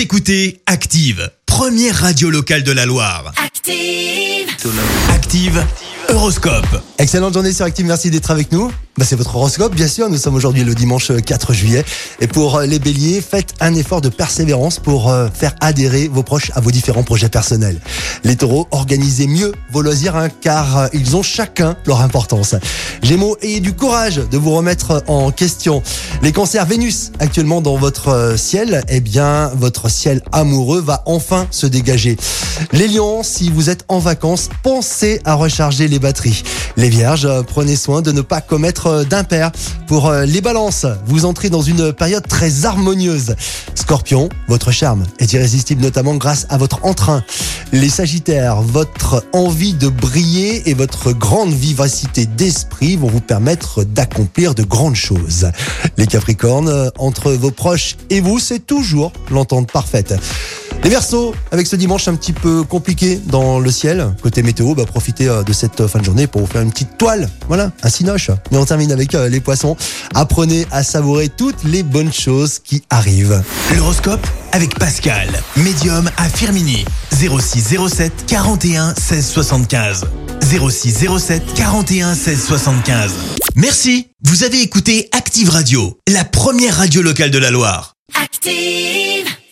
Vous écoutez Active, première radio locale de la Loire. Active. Active, Horoscope. Excellente journée sur Active, merci d'être avec nous. Bah, c'est votre horoscope, bien sûr. Nous sommes aujourd'hui le dimanche 4 juillet. Et pour euh, les béliers, faites un effort de persévérance pour euh, faire adhérer vos proches à vos différents projets personnels. Les taureaux, organisez mieux vos loisirs, hein, car euh, ils ont chacun leur importance. Gémeaux, ayez du courage de vous remettre en question. Les cancers, Vénus, actuellement dans votre ciel, eh bien, votre ciel amoureux va enfin se dégager. Les lions, si vous êtes en vacances, pensez à recharger les batteries. Les vierges, prenez soin de ne pas commettre euh, d'impair. Pour euh, les balances, vous entrez dans une période très harmonieuse. Scorpion, votre charme est irrésistible notamment grâce à votre entrain. Les sagittaires, votre envie de briller et votre grande vivacité d'esprit vont vous permettre d'accomplir de grandes choses. Les capricornes, entre vos proches et vous, c'est toujours l'entente parfaite. Les Verseaux, avec ce dimanche un petit peu compliqué dans le ciel, côté météo, bah, profitez euh, de cette euh, fin de journée pour vous faire une petite toile, voilà, un cinoche. Mais on termine avec euh, les poissons. Apprenez à savourer toutes les bonnes choses qui arrivent. L'horoscope avec Pascal, médium à Firmini. 06 07 41 16 75. 06 07 41 16 75. Merci. Vous avez écouté Active Radio, la première radio locale de la Loire. Active.